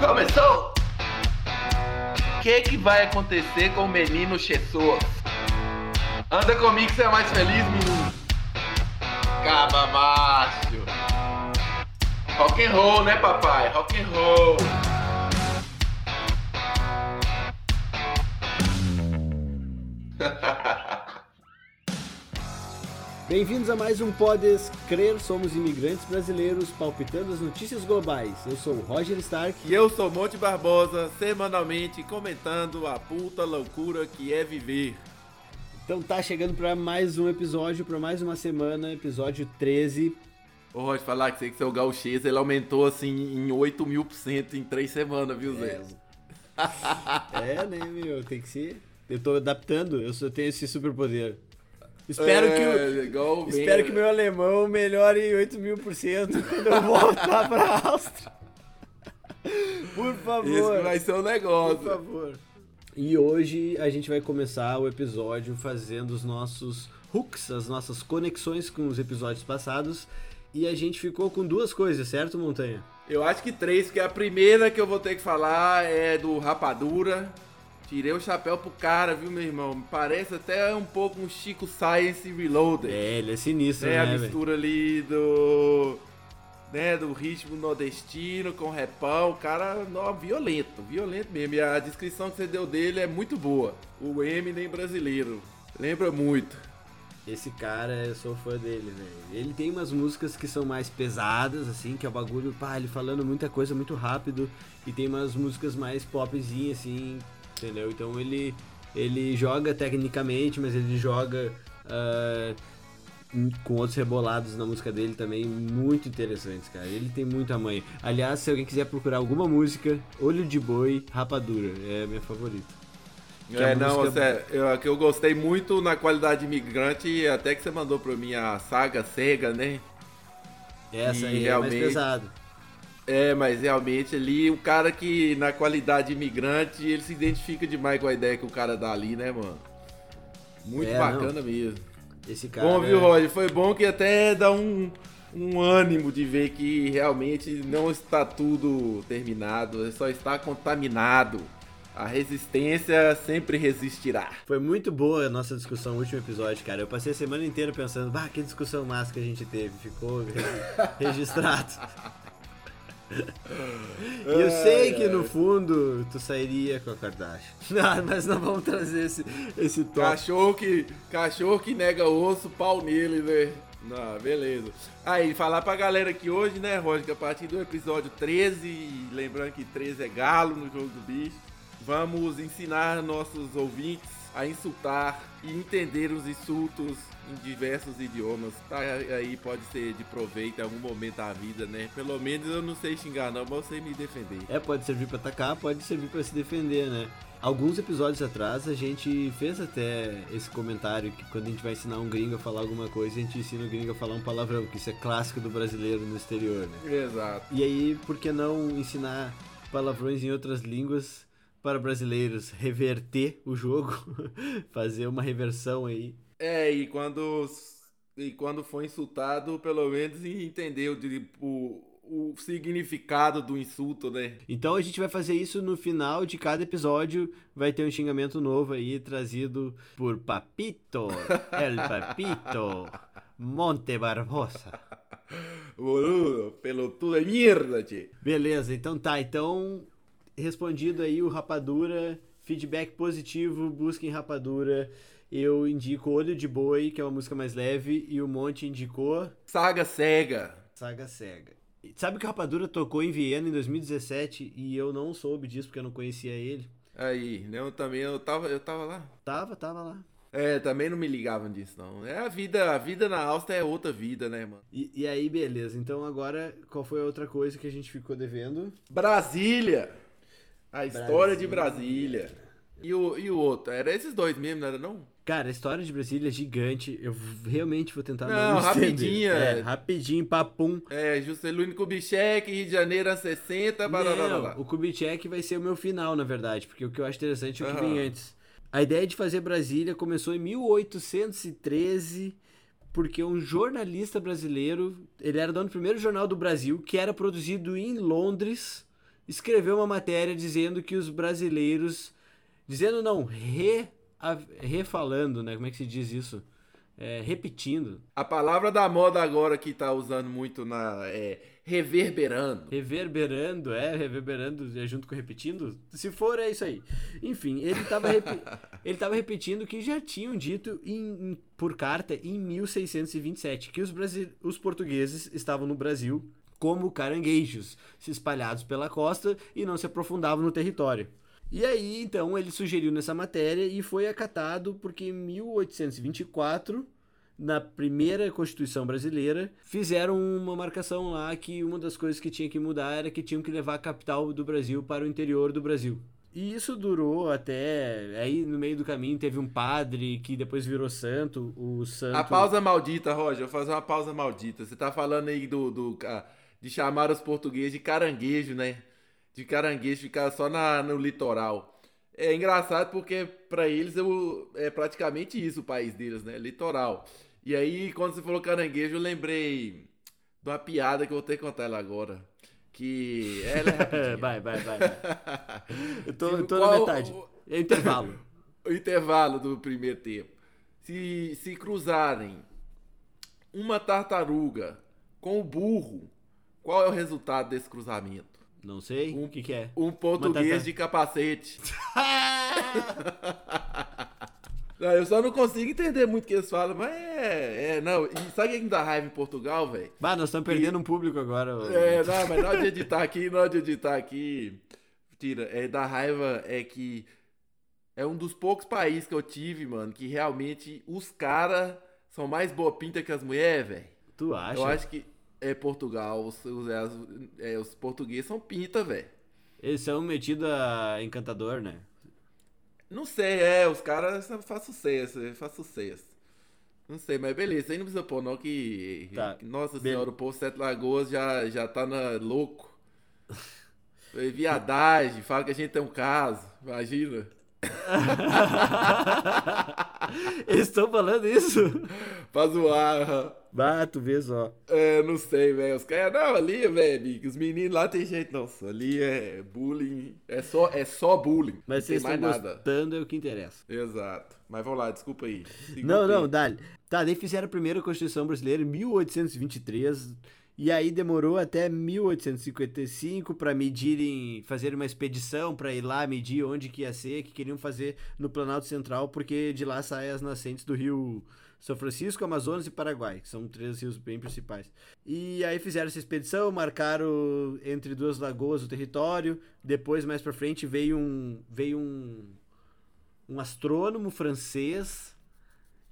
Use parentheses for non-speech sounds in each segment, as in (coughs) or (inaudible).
Começou! O que, que vai acontecer com o menino Jesus? Anda comigo que você é mais feliz, menino. Caba. Rock and roll, né, papai? Rock and roll. Bem-vindos a mais um Podes Crer, somos imigrantes brasileiros palpitando as notícias globais. Eu sou o Roger Stark. E eu sou Monte Barbosa, semanalmente comentando a puta loucura que é viver. Então tá chegando para mais um episódio, para mais uma semana, episódio 13. Ô Roger, falar que sei que seu gauchês, ele aumentou assim em 8 mil por cento em 3 semanas, viu, Zé? É, (laughs) é né, meu, tem que ser. Eu tô adaptando, eu só tenho esse superpoder. Espero, É, que, o, igual espero bem- que meu alemão melhore 8 mil por cento (laughs) quando eu voltar pra Áustria. Por favor. Isso vai ser o negócio. Por favor. E hoje a gente vai começar o episódio fazendo os nossos hooks, as nossas conexões com os episódios passados. E a gente ficou com duas coisas, certo, Montanha? Eu acho que três, que a primeira que eu vou ter que falar é do Rapadura. Tirei o chapéu pro cara, viu, meu irmão? Parece até um pouco um Chico Science Reloaded. É, ele é sinistro, né? né, A mistura ali do. Né, do ritmo nordestino com repão, o cara, não, violento, violento mesmo. E a descrição que você deu dele é muito boa. O Eminem brasileiro. Lembra muito. Esse cara, eu sou fã dele, velho. Ele tem umas músicas que são mais pesadas, assim, que é o bagulho, pá, ele falando muita coisa muito rápido. E tem umas músicas mais popzinhas, assim, entendeu? Então ele, ele joga tecnicamente, mas ele joga em- com outros rebolados na música dele também, muito interessantes, cara. Ele tem muita mãe. Aliás, se alguém quiser procurar alguma música, Olho de Boi, Rapadura, é a minha favorita. É, a não, música- você, eu, que eu gostei muito na qualidade imigrante, até que você mandou pra mim a saga cega, né? Essa E aí é realmente- mais pesado. É, mas realmente ali, o cara que na qualidade imigrante, ele se identifica demais com a ideia que o cara dá ali, né, mano? Muito É, bacana mesmo. Esse cara. Bom, viu, Roger? Foi bom que até dá um, um ânimo de ver que realmente não está tudo terminado, só está contaminado. A resistência sempre resistirá. Foi muito boa a nossa discussão no último episódio, cara. Eu passei a semana inteira pensando, bah, que discussão massa que a gente teve. Ficou re- (laughs) registrado. E eu sei que no fundo tu sairia com a Kardashian. Não, (laughs) mas não vamos trazer esse, esse tópico. Cachorro que, cachorro que nega osso, pau nele, né? Não, beleza. Aí, falar pra galera que hoje, né, Roger, que a partir do episódio 13, e lembrando que 13 é galo no jogo do bicho, vamos ensinar nossos ouvintes a insultar e entender os insultos em diversos idiomas. Tá aí pode ser de proveito em algum momento da vida, né? Pelo menos eu não sei xingar não, mas eu sei me defender. É, pode servir pra atacar, pode servir pra se defender, né? Alguns episódios atrás a gente fez até esse comentário que quando a gente vai ensinar um gringo a falar alguma coisa, a gente ensina o gringo a falar um palavrão, que isso é clássico do brasileiro no exterior, né? Exato. E aí, por que não ensinar palavrões em outras línguas para brasileiros? Reverter o jogo, (laughs) fazer uma reversão aí. É, e quando, e quando for insultado, pelo menos entender o, o, significado do insulto, né? Então a gente vai fazer isso no final de cada episódio. Vai ter um xingamento novo aí, trazido por Papito, (laughs) El Papito, Monte Barbosa. (laughs) Boludo, pelotudo de merda, tio. Beleza, então tá. Então, respondido aí o Rapadura, feedback positivo, busquem Rapadura. Eu indico Olho de Boi, que é uma música mais leve, e o Monte indicou Saga cega. Saga Cega. Sabe que o Rapadura tocou em Viena em 2017 e eu não soube disso porque eu não conhecia ele? Aí, né? Eu também, eu tava, eu tava lá. Tava, tava lá. É, também não me ligavam disso, não. É a vida, a vida na Áustria é outra vida, né, mano? E, e aí, beleza. Então agora, qual foi a outra coisa que a gente ficou devendo? Brasília! A história de Brasília. Brasília. E o, e o outro? Era esses dois mesmo, não era não? Cara, a história de Brasília é gigante. Eu realmente vou tentar Não, não, rapidinho, É, é. rapidinho, papum. É, Juscelino Kubitschek, Rio de Janeiro, anos 60, barará. O Kubitschek vai ser o meu final, na verdade, porque o que eu acho interessante é o que Aham. vem antes. A ideia de fazer Brasília começou em 1813, porque um jornalista brasileiro, ele era dono do primeiro jornal do Brasil, que era produzido em Londres, escreveu uma matéria dizendo que os brasileiros. Dizendo não, re, refalando, né? Como é que se diz isso? É, repetindo, A palavra da moda agora que tá usando muito na. é reverberando. reverberando, é, reverberando é junto com repetindo. Se for, é isso aí. Enfim, ele estava (laughs) ele tava repetindo que já tinham dito em- em- por carta em 1627 que os, brasi- os portugueses estavam no Brasil como caranguejos, se espalhados pela costa e não se aprofundavam no território. E aí, então, ele sugeriu nessa matéria e foi acatado porque em 1824 na primeira Constituição brasileira, fizeram uma marcação lá que uma das coisas que tinha que mudar era que tinham que levar a capital do Brasil para o interior do Brasil. E isso durou até. Aí no meio do caminho teve um padre que depois virou santo, o santo. A pausa maldita, Roger, vou fazer uma pausa maldita. Você tá falando aí do, do ah, de chamar os portugueses de caranguejo, né? De caranguejo ficar só na, no litoral. É engraçado porque pra eles eu, é praticamente isso o país deles, né? Litoral. E aí, quando você falou caranguejo, eu lembrei de uma piada que eu vou ter que contar ela agora. Que ela é (laughs) rapidinha. vai, vai, vai. vai. (laughs) Eu tô, eu tô Qual- na metade. É intervalo. (laughs) o intervalo do primeiro tempo. Se, se cruzarem uma tartaruga com o burro, qual é o resultado desse cruzamento? Não sei. O que, que é? Um português tartar- de capacete. (laughs) Não, eu só não consigo entender muito o que eles falam, mas é. é não, e sabe o que dá raiva em Portugal, velho? Bah, nós estamos perdendo um público agora. É, não, mas na hora de editar aqui, na hora de editar aqui. Tira, é da raiva é que é um dos poucos países que eu tive, mano, que realmente os caras são mais boa pinta que as mulheres, velho. Tu acha? Eu acho que é Portugal, os, os, as- é, os portugueses são pinta, velho. Eles são metidos a encantador, né? Não sei, é, os caras fazem sucesso, faz sucesso. Não sei, mas beleza, aí não precisa pôr não que... Tá. que- Nossa Be- senhora, o povo Sete Lagoas já, já tá na, louco. (laughs) É Viadagem, fala que a gente tem um caso, imagina. Eles estão falando isso? Pra zoar. Bah, tu vê só. é, não sei, velho, os caras, não, ali, velho, os meninos lá tem jeito, não, ali é bullying, é só, é só bullying, Mas não vocês estão gostando, é o que interessa. Exato, mas vamos lá, desculpa aí. Não, não, tempo. dale. Tá, daí fizeram a primeira Constituição Brasileira em 1823. E aí demorou até 1855 para medirem, fazer uma expedição para ir lá medir onde que ia ser, que queriam fazer no Planalto Central, porque de lá saem as nascentes do Rio São Francisco, Amazonas e Paraguai, que são três rios bem principais. E aí fizeram essa expedição, marcaram entre duas lagoas o território. Depois mais para frente veio um veio um um astrônomo francês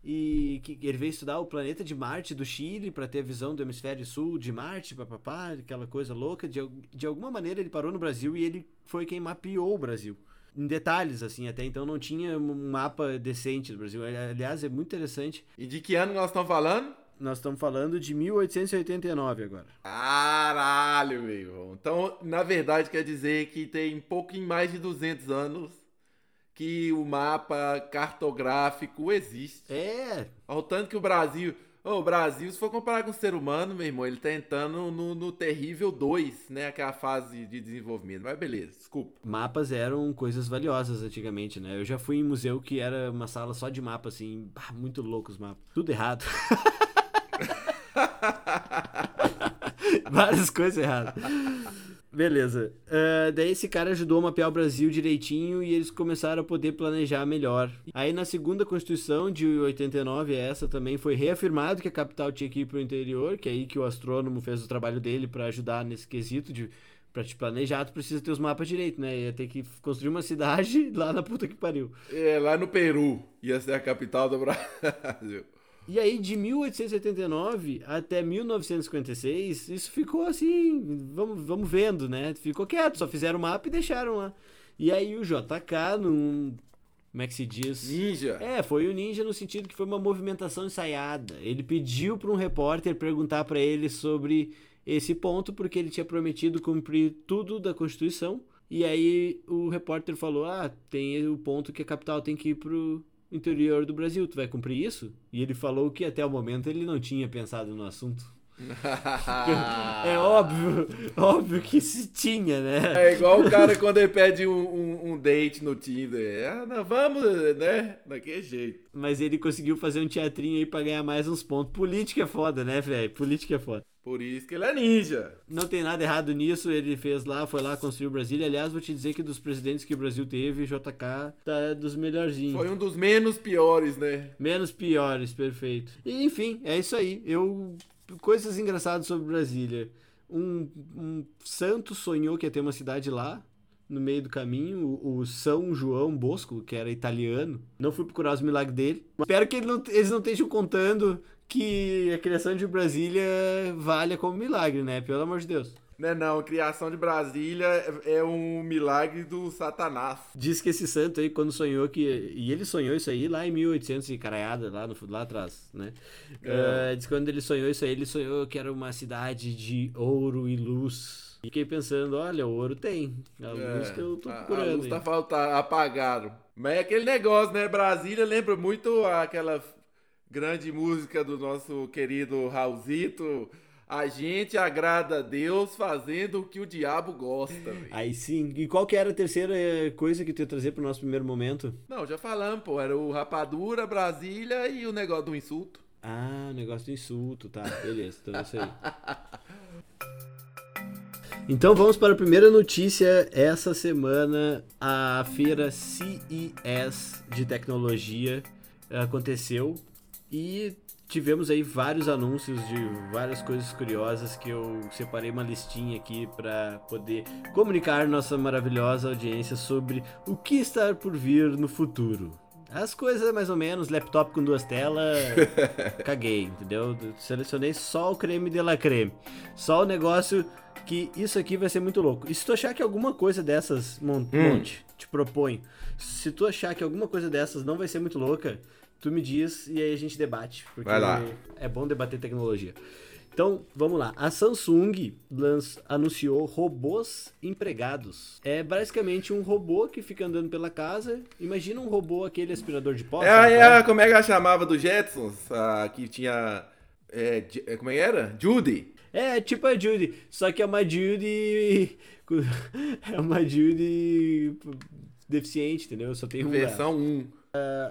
e que ele veio estudar o planeta de Marte do Chile para ter a visão do hemisfério sul de Marte, papapá, aquela coisa louca. De, de alguma maneira ele parou no Brasil e ele foi quem mapeou o Brasil. Em detalhes, assim, até então não tinha um mapa decente do Brasil. Aliás, é muito interessante. E de que ano nós estamos falando? Nós estamos falando de 1889 agora. Caralho, meu irmão. Então, na verdade, quer dizer que tem um pouquinho mais de 200 anos que o mapa cartográfico existe. É, Ao tanto que o Brasil. O Brasil, se for comparar com o ser humano, meu irmão, ele tá entrando no, no terrível 2, né? Que é fase de desenvolvimento. Mas beleza, desculpa. mapas eram coisas valiosas antigamente, né? Eu já fui em museu que era uma sala só de mapa, assim, bah, muito louco os mapas. Tudo errado. (laughs) Várias coisas erradas. Beleza. Ah, daí esse cara ajudou a mapear o Brasil direitinho e eles começaram a poder planejar melhor. Aí na segunda Constituição de 89, essa também foi reafirmado que a capital tinha que ir pro interior, que é aí que o astrônomo fez o trabalho dele para ajudar nesse quesito de Pra te planejar, tu precisa ter os mapas direito, né? Ia ter que construir uma cidade (laughs) lá na puta que pariu. É, lá no Peru, ia ser a capital do Brasil. E aí, de 1889 até 1956, isso ficou assim, vamos, vamos vendo, né? Ficou quieto, só fizeram o mapa e deixaram lá. E aí o JK, num. Como é que se diz? Ninja. É, foi o ninja no sentido que foi uma movimentação ensaiada. Ele pediu para um repórter perguntar para ele sobre esse ponto, porque ele tinha prometido cumprir tudo da Constituição. E aí o repórter falou: Ah, tem o ponto que a capital tem que ir pro interior do Brasil, tu vai cumprir isso? E ele falou que até o momento ele não tinha pensado no assunto. (laughs) é óbvio, óbvio que se tinha, né? É igual o cara quando ele pede um, um, um date no Tinder. Ah, não, vamos, né? Daquele jeito. Mas ele conseguiu fazer um teatrinho aí pra ganhar mais uns pontos. Política é foda, né, velho? Política é foda. Por isso que ele é ninja. Não tem nada errado nisso, ele fez lá, foi lá, construiu Brasília. Aliás, vou te dizer que dos presidentes que o Brasil teve, JK tá dos melhorzinhos. Foi um dos menos piores, né? Menos piores, perfeito. E, enfim, é isso aí. Eu. Coisas engraçadas sobre Brasília. Um, um santo sonhou que ia ter uma cidade lá, no meio do caminho, o, o São João Bosco, que era italiano. Não fui procurar os milagres dele. Espero que ele não, eles não estejam contando que a criação de Brasília valha como milagre, né? Pelo amor de Deus. Não, é não, a criação de Brasília é um milagre do Satanás. Diz que esse santo aí, quando sonhou que. E ele sonhou isso aí lá em 1800 e caraiada, lá, no, lá atrás, né? É. Uh, diz que quando ele sonhou isso aí, ele sonhou que era uma cidade de ouro e luz. E fiquei pensando, olha, o ouro tem. A luz é, que eu tô procurando. A, a luz tá faltando, apagado. Mas é aquele negócio, né? Brasília lembra muito aquela grande música do nosso querido Raulzito. A gente agrada a Deus fazendo o que o diabo gosta. Véio. Aí sim. E qual que era a terceira coisa que tu ia trazer pro nosso primeiro momento? Não, já falamos, pô. Era o Rapadura, Brasília e o negócio do insulto. Ah, o negócio do insulto, tá. Beleza, então é isso aí. (laughs) Então vamos para a primeira notícia. Essa semana a feira CES de tecnologia aconteceu e tivemos aí vários anúncios de várias coisas curiosas que eu separei uma listinha aqui para poder comunicar nossa maravilhosa audiência sobre o que está por vir no futuro. As coisas mais ou menos, laptop com duas telas, (laughs) caguei, entendeu? Selecionei só o creme de la creme. Só o negócio que isso aqui vai ser muito louco. E se tu achar que alguma coisa dessas, monte, hum. te proponho. Se tu achar que alguma coisa dessas não vai ser muito louca, tu me diz e aí a gente debate. Porque Vai lá. é bom debater tecnologia. Então, vamos lá. A Samsung lanç, anunciou robôs empregados. É basicamente um robô que fica andando pela casa. Imagina um robô, aquele aspirador de pó. É, é, como é que ela chamava do Jetsons? Ah, que tinha. É, é, como é que era? Judy. É, tipo a Judy. Só que é uma Judy. (laughs) É uma Judy deficiente, entendeu? Só tem um. Versão 1. Uh,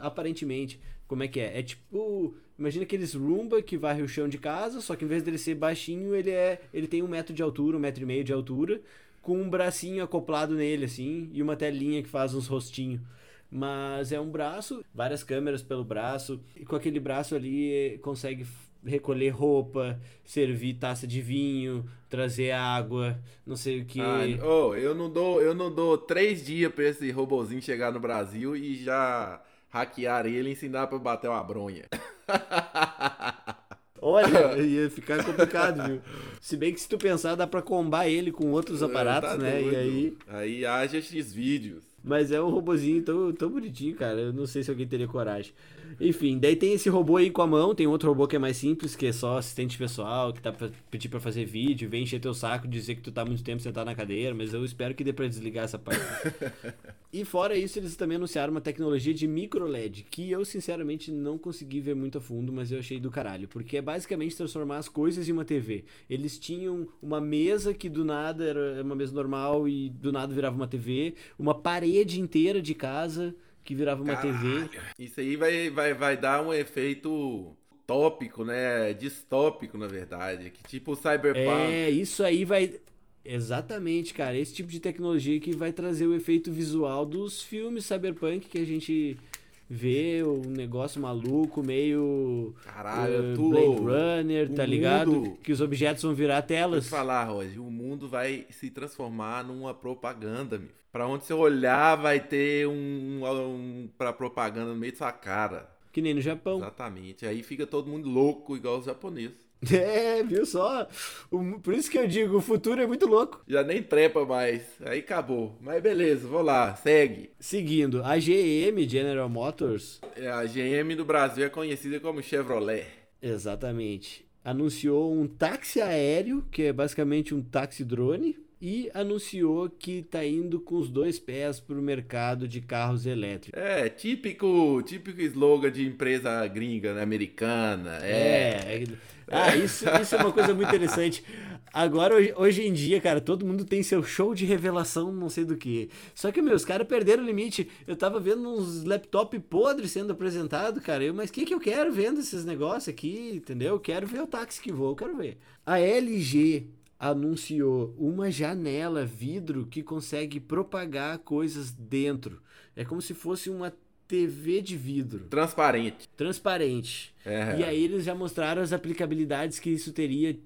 aparentemente. Como é que é? É tipo. Imagina aqueles Roomba que varre o chão de casa, só que em vez dele ser baixinho, ele é. Ele tem um metro de altura, um metro e meio de altura, com um bracinho acoplado nele, assim, e uma telinha que faz uns rostinhos. Mas é um braço, várias câmeras pelo braço, e com aquele braço ali eh, consegue recolher roupa, servir taça de vinho, trazer água, não sei o que. Ah, oh, eu não dou, eu não dou três dias pra esse robozinho chegar no Brasil e já hackear ele e ensinar pra bater uma bronha. (laughs) Olha, (laughs) ia ficar complicado, viu? Se bem que se tu pensar, dá pra combar ele com outros é, aparatos, tá né? Doido. E aí. Aí haja esses vídeos. Mas é um robozinho tão, tão bonitinho, cara. Eu não sei se alguém teria coragem. Enfim, daí tem esse robô aí com a mão, tem outro robô que é mais simples, que é só assistente pessoal, que tá pra pedir pra fazer vídeo, vem encher teu saco, dizer que tu tá muito tempo sentado na cadeira, mas eu espero que dê pra desligar essa parte. (laughs) e fora isso, eles também anunciaram uma tecnologia de micro LED, que eu sinceramente não consegui ver muito a fundo, mas eu achei do caralho, porque é basicamente transformar as coisas em uma TV. Eles tinham uma mesa que do nada era uma mesa normal e do nada virava uma TV, uma parede inteira de casa que virava uma Caralho. TV. Isso aí vai, vai, vai dar um efeito tópico, né? Distópico, na verdade. Que tipo Cyberpunk. É, isso aí vai. Exatamente, cara. Esse tipo de tecnologia que vai trazer o efeito visual dos filmes Cyberpunk que a gente vê, um negócio maluco, meio. Caralho, uh, tu, Blade Runner, tá ligado? Mundo... Que os objetos vão virar telas. Vou falar, Roger, o mundo vai se transformar numa propaganda, meu. Pra onde você olhar, vai ter um, um pra propaganda no meio da sua cara. Que nem no Japão. Exatamente. Aí fica todo mundo louco, igual os japoneses. (laughs) É, viu só? Por isso que eu digo, o futuro é muito louco. Já nem trepa mais. Aí acabou. Mas beleza, vou lá, segue. Seguindo, a GM, General Motors. É, a GM do Brasil é conhecida como Chevrolet. Exatamente. Anunciou um táxi aéreo, que é basicamente um táxi drone e anunciou que tá indo com os dois pés pro mercado de carros elétricos. É, típico, típico slogan de empresa gringa, né, americana. É. é. Ah, isso, isso é uma coisa muito interessante. Agora, hoje, em dia, cara, todo mundo tem seu show de revelação, não sei do que. Só que, meus caras perderam o limite. Eu tava vendo uns laptop podres sendo apresentado, cara. Eu, mas o que, que eu quero vendo esses negócios aqui, entendeu? Eu quero ver o táxi que voa, eu quero ver. A LG anunciou uma janela vidro que consegue propagar coisas dentro. É como se fosse uma TV de vidro. Transparente. Transparente. É. E aí eles já mostraram as aplicabilidades que isso teria.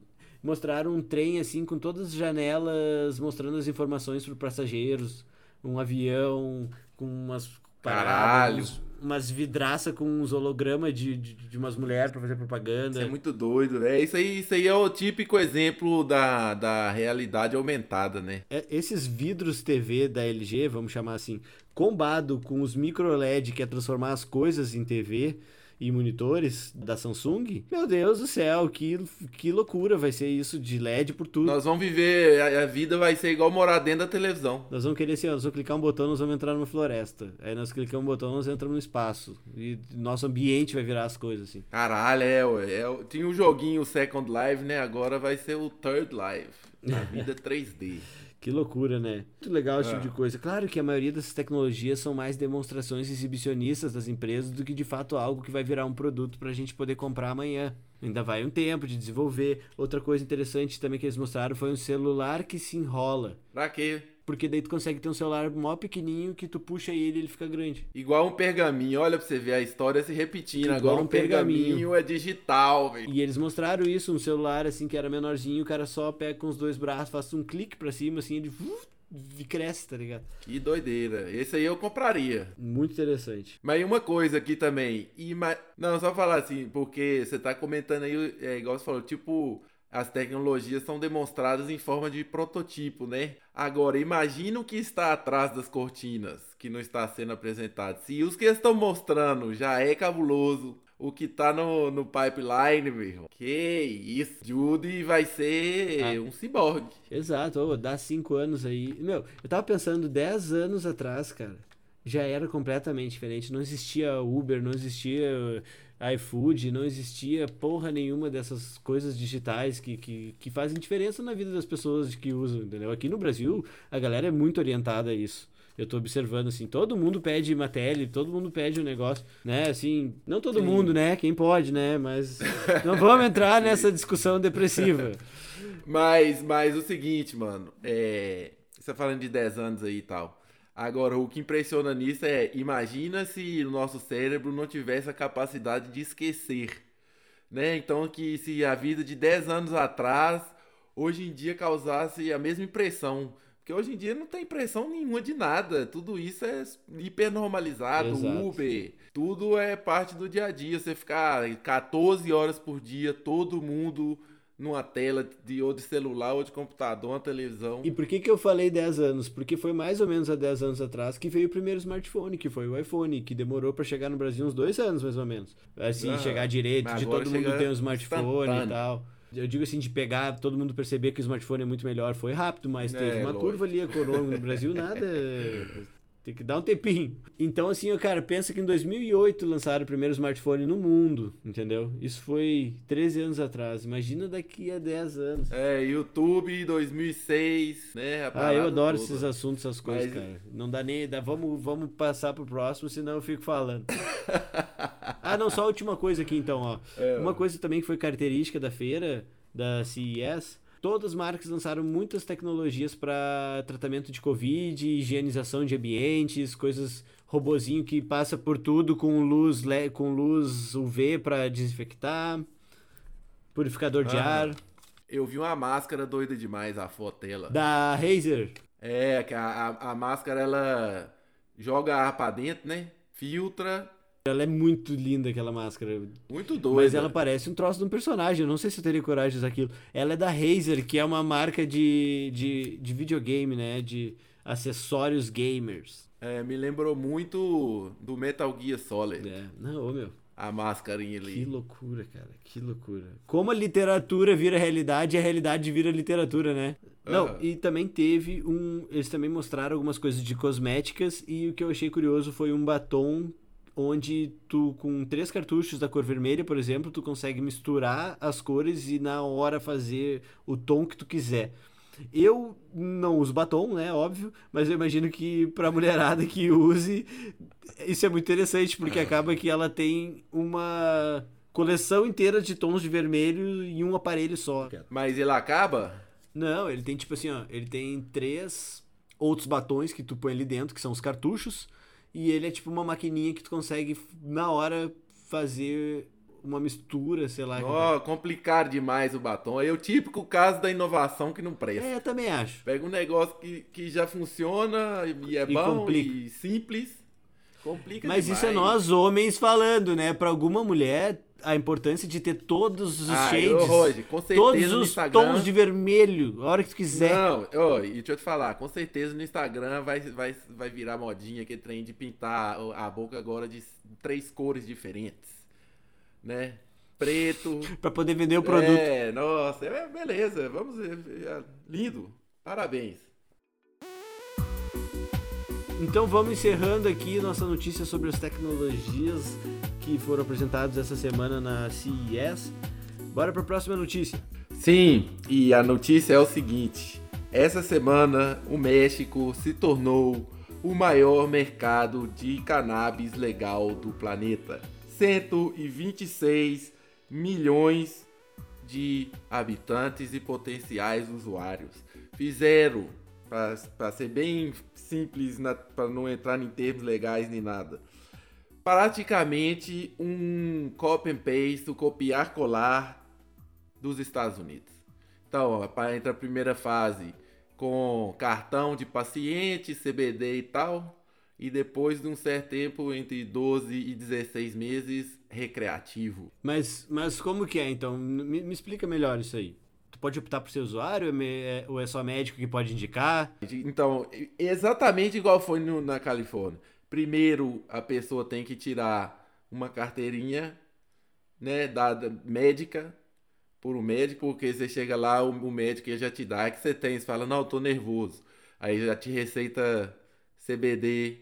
Mostraram um trem assim com todas as janelas, mostrando as informações para passageiros, um avião com umas Caralho. Umas vidraças com uns hologramas de, de, de umas mulheres para fazer propaganda. Isso é muito doido. É, isso, aí, isso aí é o típico exemplo da, da realidade aumentada, né? É, esses vidros TV da LG, vamos chamar assim, combado com os micro LED, que é transformar as coisas em TV e monitores da Samsung, meu Deus do céu, que, que loucura vai ser isso de LED por tudo. Nós vamos viver, a, a vida vai ser igual morar dentro da televisão. Nós vamos querer assim, ó, nós vamos clicar um botão, nós vamos entrar numa floresta. Aí nós clicamos um botão, nós entramos no espaço. E nosso ambiente vai virar as coisas, assim. Caralho, é, ué. É, tinha um joguinho Second Life, né? Agora vai ser o Third Life. A (laughs) vida 3D. Que loucura, né? Muito legal esse tipo de é. coisa. Claro que a maioria dessas tecnologias são mais demonstrações exibicionistas das empresas do que de fato algo que vai virar um produto para a gente poder comprar amanhã. Ainda vai um tempo de desenvolver. Outra coisa interessante também que eles mostraram foi um celular que se enrola. Pra quê? Porque daí tu consegue ter um celular mó pequenininho que tu puxa ele e ele fica grande. Igual um pergaminho, olha pra você ver a história se repetindo. Igual Agora um pergaminho. pergaminho é digital, velho. E eles mostraram isso, um celular assim que era menorzinho, o cara só pega com os dois braços, faz um clique pra cima, assim, ele e cresce, tá ligado? Que doideira. Esse aí eu compraria. Muito interessante. Mas uma coisa aqui também. Ima... Não, só falar assim, porque você tá comentando aí, é igual você falou, tipo, as tecnologias são demonstradas em forma de prototipo, né? Agora, imagina o que está atrás das cortinas, que não está sendo apresentado. Se os que estão mostrando já é cabuloso, o que tá no, no pipeline, meu irmão. Que isso. Judy vai ser ah. um ciborgue. Exato, oh, dá cinco anos aí. Meu, eu tava pensando dez anos atrás, cara. Já era completamente diferente. Não existia Uber, não existia iFood, não existia porra nenhuma dessas coisas digitais que, que, que fazem diferença na vida das pessoas que usam, entendeu? Aqui no Brasil, a galera é muito orientada a isso. Eu tô observando, assim, todo mundo pede uma tele, todo mundo pede um negócio, né? Assim, não todo Sim. mundo, né? Quem pode, né? Mas não vamos entrar (laughs) nessa discussão depressiva. mas, mas o seguinte, mano, é... Você tá falando de 10 anos aí e tal. Agora, o que impressiona nisso é, imagina se o nosso cérebro não tivesse a capacidade de esquecer, né? Então, que se a vida de 10 anos atrás, hoje em dia causasse a mesma impressão. Porque hoje em dia não tem impressão nenhuma de nada. Tudo isso é hipernormalizado, Exato. Uber, tudo é parte do dia a dia. Você ficar 14 horas por dia, todo mundo numa tela de ou de celular ou de computador, uma televisão. E por que que eu falei 10 anos? Porque foi mais ou menos há 10 anos atrás que veio o primeiro smartphone, que foi o iPhone, que demorou para chegar no Brasil uns dois anos mais ou menos. Assim, ah, chegar direito, de todo mundo ter um smartphone e tal. Eu digo assim, de pegar, todo mundo perceber que o smartphone é muito melhor. Foi rápido, mas é, teve uma lógico. curva ali econômica no Brasil, nada (laughs) tem que dar um tempinho. Então, assim, cara, pensa que em 2008 lançaram o primeiro smartphone no mundo, entendeu? Isso foi 13 anos atrás. Imagina daqui a 10 anos. É, YouTube 2006, né? Ah, eu adoro toda. esses assuntos, essas coisas, Mas... cara. Não dá nem. Dá, vamos, vamos passar pro próximo, senão eu fico falando. (laughs) ah, não, só a última coisa aqui então, ó. É, Uma coisa também que foi característica da feira, da CES Todas as marcas lançaram muitas tecnologias para tratamento de Covid, higienização de ambientes, coisas robozinho que passa por tudo com luz com luz UV para desinfectar, purificador de ah, ar. Eu vi uma máscara doida demais a foto dela. Da Razer. É, que a, a, a máscara ela joga ar para dentro, né? Filtra ela é muito linda, aquela máscara. Muito doida. Mas ela parece um troço de um personagem. Eu não sei se eu teria coragem de usar aquilo. Ela é da Razer, que é uma marca de, de, de videogame, né? De acessórios gamers. É, me lembrou muito do Metal Gear Solid. É, não, ô meu. a mascarinha ali. Que loucura, cara, que loucura. Como a literatura vira realidade e a realidade vira literatura, né? Não, Aham. e também teve um. Eles também mostraram algumas coisas de cosméticas e o que eu achei curioso foi um batom onde tu, com três cartuchos da cor vermelha, por exemplo, tu consegue misturar as cores e na hora fazer o tom que tu quiser. Eu não uso batom, né? Óbvio, mas eu imagino que pra mulherada que use, isso é muito interessante, porque acaba que ela tem uma coleção inteira de tons de vermelho em um aparelho só. Mas ele acaba? Não, ele tem tipo assim, ó, ele tem três outros batons que tu põe ali dentro, que são os cartuchos, e ele é tipo uma maquininha que tu consegue na hora fazer uma mistura, sei lá. Ó, complicado demais o batom. É o típico caso da inovação que não presta. É, eu também acho. Pega um negócio que, que já funciona e é E bom complica. e simples. Complica Mas demais. isso é nós homens falando, né? Pra alguma mulher, a importância de ter todos os Ah, shades, ô, Roger, com certeza todos os Instagram- tons de vermelho, a hora que tu quiser. Não, e deixa eu te falar, com certeza no Instagram vai, vai, vai virar modinha aquele trem de pintar a boca agora de três cores diferentes. Né? Preto. (laughs) Pra poder vender o produto. É, nossa, é, beleza, vamos ver. é, Lindo. Parabéns. Então vamos encerrando aqui nossa notícia sobre as tecnologias que foram apresentadas essa semana na CES. Bora pra próxima notícia. Sim, e a notícia é o seguinte: essa semana o México se tornou o maior mercado de cannabis legal do planeta. 126 milhões de habitantes e potenciais usuários. Fizeram, para ser bem simples, para não entrar em termos legais nem nada, praticamente um copy and paste, um copiar colar dos Estados Unidos. Então, para entrar a primeira fase com cartão de paciente, CBD e tal, e depois de um certo tempo, entre 12 e 16 meses, recreativo. Mas, mas como que é então? Me, me explica melhor isso aí. Tu pode optar por ser usuário é é- ou é só médico que pode indicar? Então, exatamente igual foi no- na Califórnia. Primeiro, a pessoa tem que tirar uma carteirinha, né, dada médica por um médico, porque você chega lá, o, o médico ele já te dá, é que você tem, você fala, não, eu tô nervoso. Aí já te receita CBD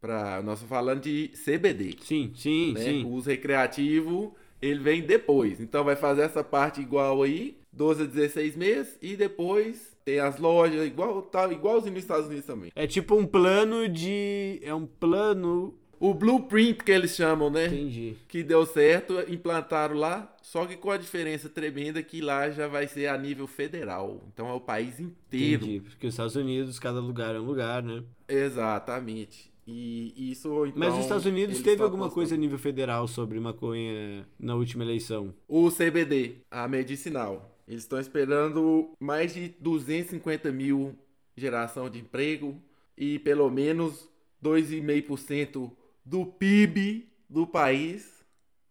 para nós estamos falando de CBD, Sim, sim, né? sim. O uso recreativo, ele vem depois. Então vai fazer essa parte igual aí, 12 a 16 meses e depois tem as lojas igual tá igualzinho nos Estados Unidos também. É tipo um plano de. É um plano. O blueprint que eles chamam, né? Entendi. Que deu certo, implantaram lá, só que com a diferença tremenda que lá já vai ser a nível federal. Então é o país inteiro. Entendi. Porque os Estados Unidos, cada lugar é um lugar, né? Exatamente. E isso então, Mas os Estados Unidos teve tão alguma coisa a nível federal sobre maconha na última eleição. O CBD, a medicinal. Eles estão esperando mais de 250 mil geração de emprego e pelo menos 2,5% do PIB do país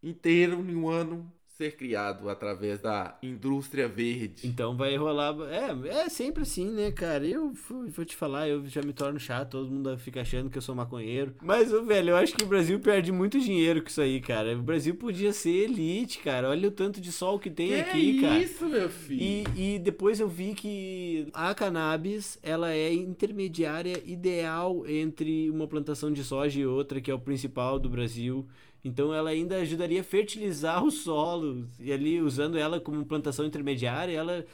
inteiro em um ano ser criado através da indústria verde. Então vai rolar. É, é sempre assim, né, cara? Eu vou te falar, eu já me torno chato, todo mundo fica achando que eu sou maconheiro. Mas, velho, eu acho que o Brasil perde muito dinheiro com isso aí, cara. O Brasil podia ser elite, cara. Olha o tanto de sol que tem Que aqui, cara. isso, meu filho? E, e depois eu vi que a cannabis ela é intermediária ideal entre uma plantação de soja e outra, que é o principal do Brasil. Então ela ainda ajudaria a fertilizar o solo. E ali, usando ela como plantação intermediária, ela.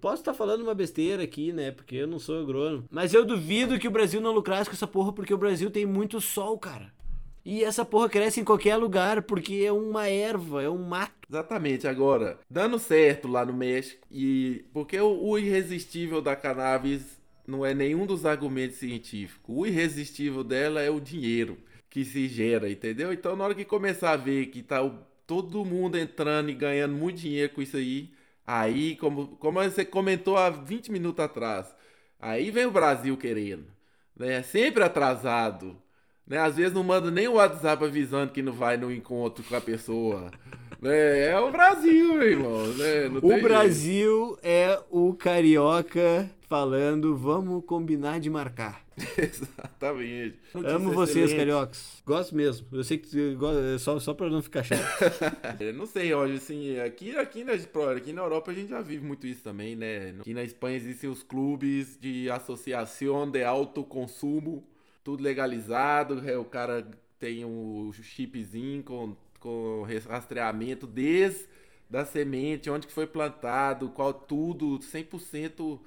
Posso estar falando uma besteira aqui, né? Porque eu não sou agrônomo. Mas eu duvido que o Brasil não lucrasse com essa porra, porque o Brasil tem muito sol, cara. E essa porra cresce em qualquer lugar, porque é uma erva, é um mato. Exatamente, agora, dando certo lá no México, e porque o, o irresistível da cannabis não é nenhum dos argumentos científicos. O irresistível dela é o dinheiro que se gera, entendeu? Então, na hora que começar a ver que tá todo mundo entrando e ganhando muito dinheiro com isso aí, aí, como, como você comentou há 20 minutos atrás, aí vem o Brasil querendo, né? Sempre atrasado Né? Às vezes não manda nem o WhatsApp avisando que não vai no encontro com a pessoa. Né? É o Brasil, meu irmão. Né? Não tem O jeito. Brasil é o carioca falando, vamos combinar de marcar. (laughs) Exatamente. Amo vocês, cariocas. Gosto mesmo. Eu sei que gosta- só, só pra não ficar chato. (laughs) É, Não sei, hoje assim, aqui, aqui, na, aqui na Europa a gente já vive muito isso também, né? Aqui na Espanha existem os clubes de associação de alto consumo, tudo legalizado, é, o cara tem um chipzinho com, com rastreamento desde da semente, onde que foi plantado, qual tudo, 100%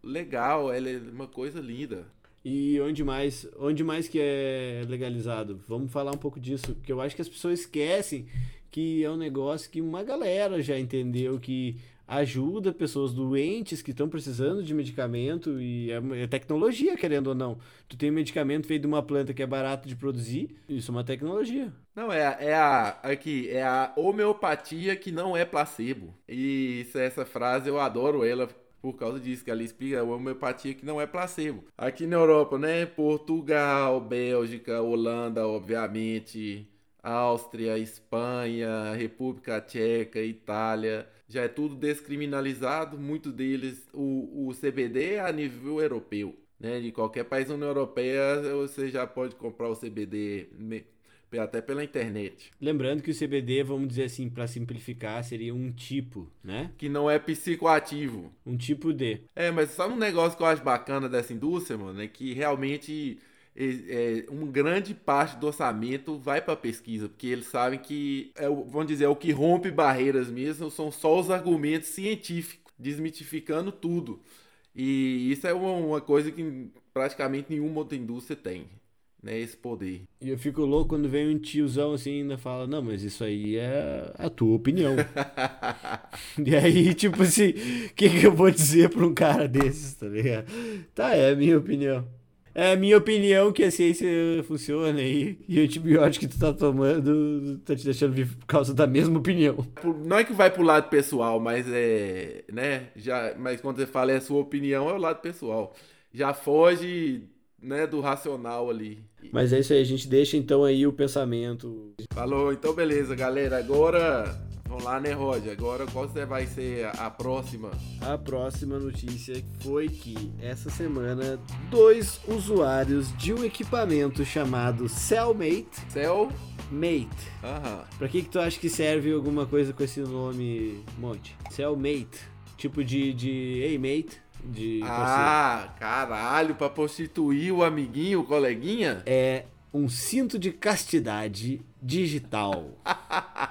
legal, ela é uma coisa linda. E onde mais, onde mais que é legalizado? Vamos falar um pouco disso, porque eu acho que as pessoas esquecem que é um negócio que uma galera já entendeu que ajuda pessoas doentes que estão precisando de medicamento e é, é tecnologia, querendo ou não. Tu tem um medicamento feito de uma planta que é barato de produzir, isso é uma tecnologia. Não, é, é a. Aqui, é a homeopatia que não é placebo. E essa frase eu adoro ela por causa disso, que ela explica a homeopatia que não é placebo. Aqui na Europa, né? Portugal, Bélgica, Holanda, obviamente. Áustria, Espanha, República Tcheca, Itália, já é tudo descriminalizado. Muitos deles, o, o CBD é a nível europeu, né? De qualquer país da União Europeia, você já pode comprar o CBD até pela internet, Lembrando que o CBD, vamos dizer assim, para simplificar, seria um tipo, né? que não é psicoativo. Um tipo de. É, mas sabe um negócio que eu acho bacana dessa indústria, mano? É que realmente é, uma grande parte do orçamento vai para pesquisa, porque eles sabem que, é, vamos dizer, é o que rompe barreiras mesmo são só os argumentos científicos, desmitificando tudo. E isso é uma, uma coisa que praticamente nenhuma outra indústria tem, né? Esse poder. E eu fico louco quando vem um tiozão assim e ainda fala, não, mas isso aí é a tua opinião. (laughs) e aí, tipo assim, o (laughs) que, que eu vou dizer pra um cara desses, tá ligado? Tá, é a minha opinião. É a minha opinião que a ciência funciona aí e o antibiótico que tu tá tomando tá te deixando vivo por causa da mesma opinião. Não é que vai pro lado pessoal, mas é, né? Já, mas quando você fala é a sua opinião, é o lado pessoal. Já foge, né, do racional ali. Mas é isso aí, a gente deixa então aí o pensamento. Falou, então beleza, galera. Agora, vamos lá, né, Roger? Agora qual vai ser a, próxima? A próxima notícia foi que essa semana dois usuários de um equipamento chamado Cellmate Céu? Mate. Aham. Pra que que tu acha que serve alguma coisa com esse nome, Monte? Cellmate. Tipo de, de Hey Mate, de. Ah, caralho, pra prostituir o amiguinho, o coleguinha? É um cinto de castidade digital. (laughs)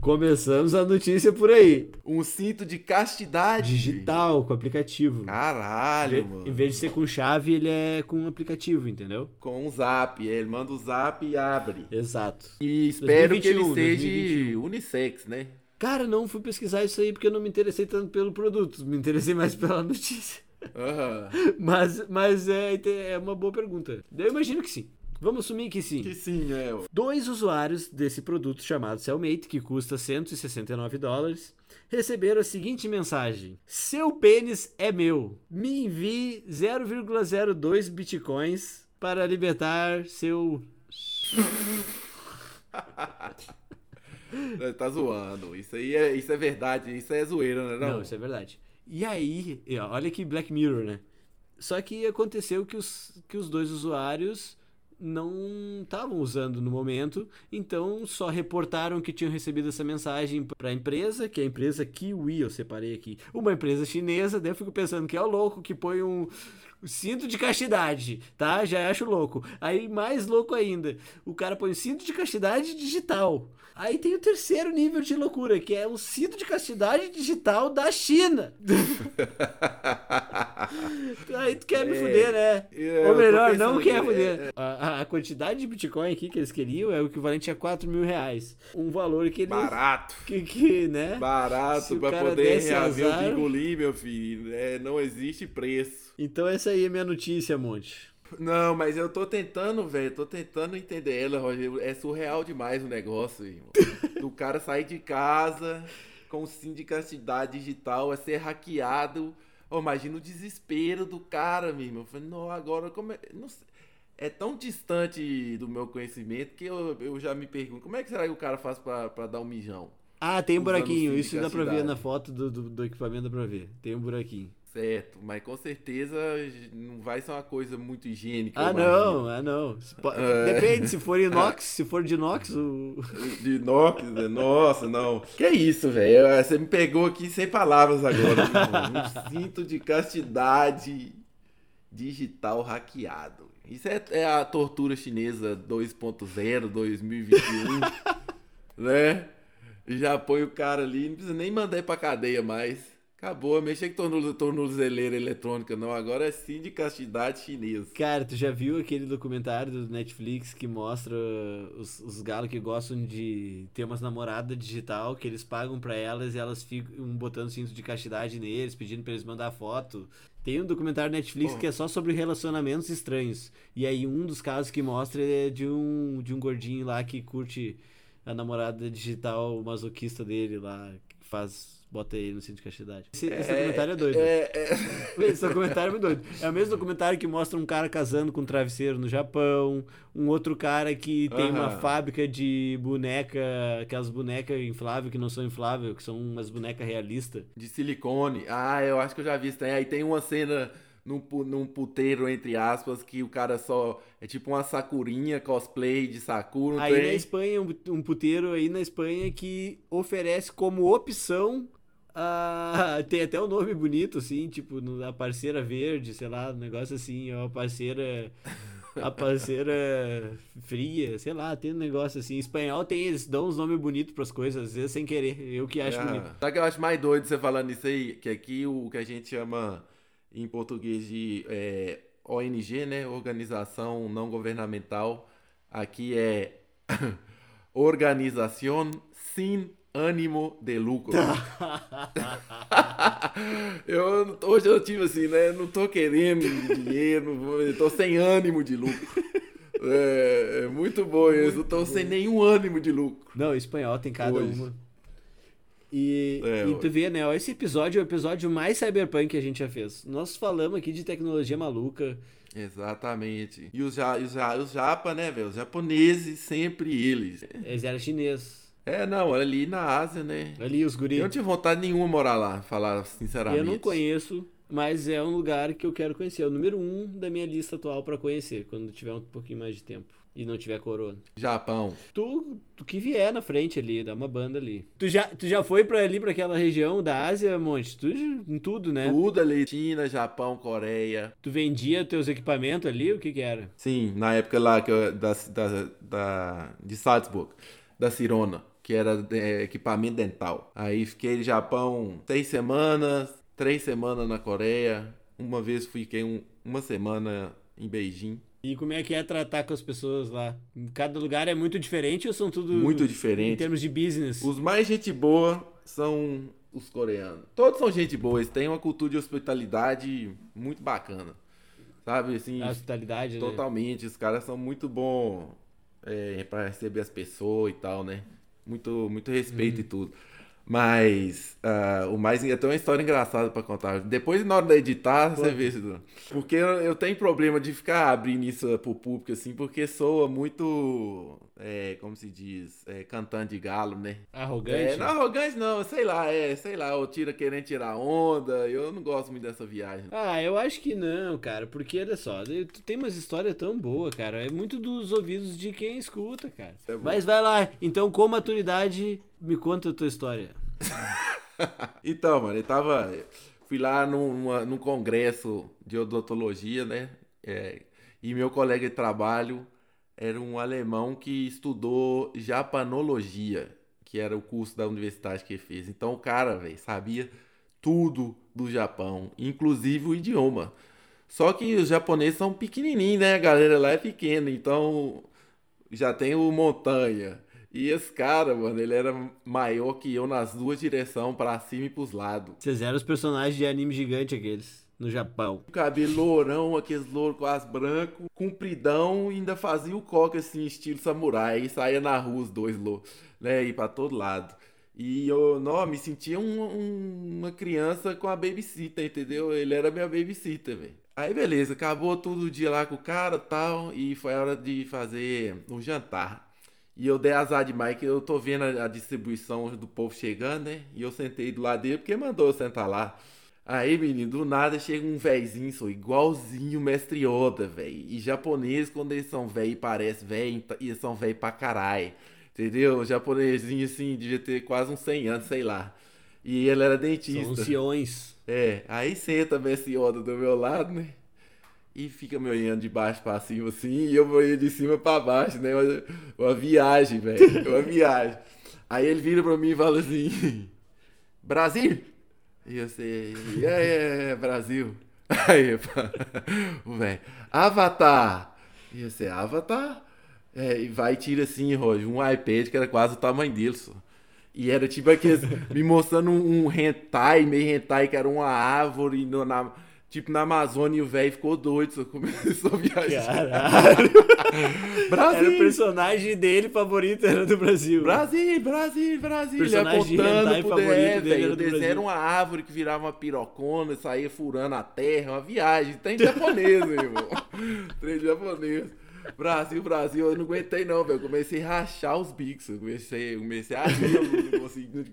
Começamos a notícia por aí. Um cinto de castidade. Digital, com aplicativo. Caralho, Em mano. vez de ser com chave, ele é com aplicativo, entendeu? Com um zap. Ele manda o zap e abre. Exato. E espero que ele 2021, seja 2021. unissex, né? Cara, não fui pesquisar isso aí porque eu não me interessei tanto pelo produto, me interessei mais pela notícia. Aham. (laughs) Mas, mas é, é uma boa pergunta. Eu imagino que sim. Vamos assumir que sim. Que sim, é. Dois usuários desse produto chamado Cellmate, que custa 169 dólares, receberam a seguinte mensagem: Seu pênis é meu. Me envie 0,02 bitcoins para libertar seu. (laughs) Tá zoando. Isso aí é, isso é verdade. Isso é zoeira, né? Não, Não, isso é verdade. E aí, olha que Black Mirror, né? Só que aconteceu que os, que os dois usuários não estavam usando no momento, então só reportaram que tinham recebido essa mensagem para a empresa, que é a empresa Kiwi, eu separei aqui. Uma empresa chinesa, daí eu fico pensando que é o louco que põe um cinto de castidade, tá? Já acho louco. Aí mais louco ainda, o cara põe um cinto de castidade digital. Aí tem o terceiro nível de loucura, que é um cinto de castidade digital da China. (laughs) Aí tu quer me É, fuder, né? eu Ou melhor, não que quer é- fuder. A, a quantidade de Bitcoin aqui que eles queriam é o equivalente a 4 mil reais. Um valor que eles. Barato. Que, que, né? Barato o pra poder reaver o azar- bingolim, meu filho. É, não existe preço. Então essa aí é minha notícia, Monte. Não, mas eu tô tentando, velho. Tô tentando entender ela, Rogério. É surreal demais o negócio, irmão. Do cara sair de casa com sim de castidade digital, é ser hackeado. Ô, imagina o desespero do cara, meu irmão. Eu falei, não, agora como é. Não sei. é tão distante do meu conhecimento que eu, eu já me pergunto, como é que será que o cara faz pra, pra dar um mijão? Ah, tem um buraquinho. Isso dá pra ver na foto do, do, do equipamento, dá pra ver. Tem um buraquinho. Certo, mas com certeza não vai ser uma coisa muito higiênica. Ah, não, ah, não. Se É. Depende, se for inox, (laughs) se for de inox, o... De inox, né? nossa, não. Que isso, velho? Você me pegou aqui sem palavras agora. (laughs) um cinto de castidade digital hackeado. Isso é, é a tortura chinesa 2.0, 2021, (laughs) né? Já põe o cara ali, não precisa nem mandar ir pra cadeia mais. Acabou, mexer com torno- tornozeleira eletrônica, não. Agora é sim de castidade chinesa. Cara, tu já viu aquele documentário do Netflix que mostra os, os galos que gostam de ter umas namoradas digital, que eles pagam pra elas e elas ficam botando cinto de castidade neles, pedindo pra eles mandar foto. Tem um documentário Netflix Oh. que é só sobre relacionamentos estranhos. E aí um dos casos que mostra é de um, de um gordinho lá que curte a namorada digital masoquista dele lá, que faz. Bota ele no cinto de castidade. Esse, esse documentário é doido. É, (laughs) é, Esse documentário é muito doido. É o mesmo documentário que mostra um cara casando com um travesseiro no Japão, um outro cara que tem uma Aham. fábrica de boneca, aquelas bonecas infláveis que não são infláveis, que são umas bonecas realistas. De silicone. Ah, eu acho que eu já vi isso. Aí tem uma cena num, num puteiro, entre aspas, que o cara só. É tipo uma sakurinha cosplay de Sakura. Aí na tem? Espanha, um, um puteiro aí na Espanha que oferece como opção a... (laughs) tem até um nome bonito, assim, tipo, a parceira verde, sei lá, um negócio assim, ó, a parceira. A parceira fria, sei lá, tem um negócio assim. Em espanhol tem, eles dão uns nomes bonitos pras coisas, às vezes sem querer. Eu que acho Ah, bonito. Sabe o que eu acho mais doido você falando isso aí? Que aqui o que a gente chama em português de é, ONG, né? Organização Não Governamental. Aqui é (coughs) Organização Sem Ânimo de Lucro. (laughs) eu, hoje eu tive assim, né? Não tô querendo dinheiro, eu tô sem ânimo de lucro. É, é muito bom isso, eu tô sem nenhum ânimo de lucro. Não, espanhol tem cada Hoje. uma. E, É, e tu vê, né? Esse episódio é o episódio mais cyberpunk que a gente já fez. Nós falamos aqui de tecnologia maluca. Exatamente. E os, ja, os, ja, os japa, né, velho? Os japoneses, sempre eles. Eles eram chinês. É, não, ali na Ásia, né? Ali os guris. Eu não tive vontade nenhuma de morar lá, falar sinceramente. Eu não conheço, mas é um lugar que eu quero conhecer. É o número um da minha lista atual pra conhecer, quando tiver um pouquinho mais de tempo. E não tiver corona. Japão. Tu, tu que vier na frente ali, dá uma banda ali. Tu já, tu já foi pra ali, pra aquela região da Ásia, Monte? Tu, em tudo, né? Tudo ali, China, Japão, Coreia. Tu vendia teus equipamentos ali, o que que era? Sim, na época lá que eu, da, da, da, de Salzburg, da Cirona, que era é, equipamento dental. Aí fiquei no Japão seis semanas, três semanas na Coreia. Uma vez fiquei um- uma semana em Beijing. E como é que é tratar com as pessoas lá? Cada lugar é muito diferente ou são tudo... Muito Em diferente. termos de business? Os mais gente boa são os coreanos. Todos são gente boa, eles têm uma cultura de hospitalidade muito bacana. Sabe, assim, A hospitalidade, né? totalmente. Os caras são muito bons é, para receber as pessoas e tal, né? Muito, muito respeito Uhum. e tudo. Mas ah, o mais. Eu tenho uma história engraçada pra contar. Depois, na hora de editar, você vê. Porque eu, eu tenho problema de ficar abrindo isso pro público, assim, porque soa muito. É, como se diz? É, cantando de galo, né? Arrogante? É, não arrogante não, sei lá, é, sei lá, ou tira querendo tirar onda. Eu não gosto muito dessa viagem. Ah, eu acho que não, cara, porque olha só, tu tem umas histórias tão boas, cara. É muito dos ouvidos de quem escuta, cara. É. Mas vai lá, então com maturidade, me conta a tua história. (laughs) Então, mano, eu tava. Fui lá num, numa- num congresso de odontologia, né? É, e meu colega de trabalho era um alemão que estudou japanologia, que era o curso da universidade que ele fez. Então o cara, velho, sabia tudo do Japão, inclusive o idioma. Só que os japoneses são pequenininhos, né? A galera lá é pequena, então já tem o montanha. E esse cara, mano, ele era maior que eu nas duas direções, pra cima e pros lados. Vocês eram os personagens de anime gigante aqueles, no Japão. Cabelo lourão, aqueles louros quase branco, compridão, e ainda fazia o coque assim, estilo samurai, e saía na rua os dois louros, né, e pra todo lado. E eu, não, me sentia um- um- uma criança com a babysitter, entendeu? Ele era minha babysitter, velho. Aí beleza, acabou tudo o dia lá com o cara tal, e foi a hora de fazer o jantar. E eu dei azar demais que eu tô vendo a, a distribuição do povo chegando, né? E eu sentei do lado dele porque mandou eu sentar lá. Aí, menino, do nada chega um véizinho, sou igualzinho o mestre Yoda, velho. E japonês, quando eles são velho, parece velho, e eles são velho pra caralho. Entendeu? Japonesinho assim, devia ter quase uns 100 anos, sei lá. E ele era dentista. São anciões. É, aí senta o mestre Yoda do meu lado, né? E fica me olhando de baixo pra cima assim, e eu vou de cima pra baixo, né? Uma, uma viagem, velho. Uma viagem. Aí ele vira pra mim e fala assim: (laughs) Brasil? E é, é, é, Brasil. (laughs) Aí, (laughs) velho, Avatar. E sei, Avatar? É, e vai e tira assim, Roger, um iPad que era quase o tamanho dele, só. E era tipo aqueles, me mostrando um, um hentai, meio hentai, que era uma árvore no, na Tipo, na Amazônia e o velho ficou doido, só começou a viajar. Caralho! (laughs) Brasil! Era o personagem dele favorito, era do Brasil. Brasil, Brasil, Brasil! Personagem Ele apontando pro favorito dele era o desenho era uma árvore que virava uma pirocona, saía furando a terra, uma viagem. Tem japonês, meu irmão. (laughs) Tem japonês. Brasil, Brasil, eu não aguentei não, velho. Comecei a rachar os bicos. Comecei, comecei a rir, eu não consegui.